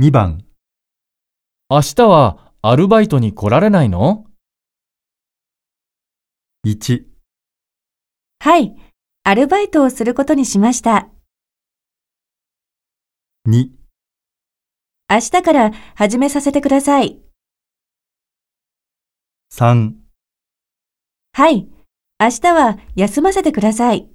2番、明日はアルバイトに来られないの？1、はい、アルバイトをすることにしました。2、明日から始めさせてください。3はい、明日は休ませてください。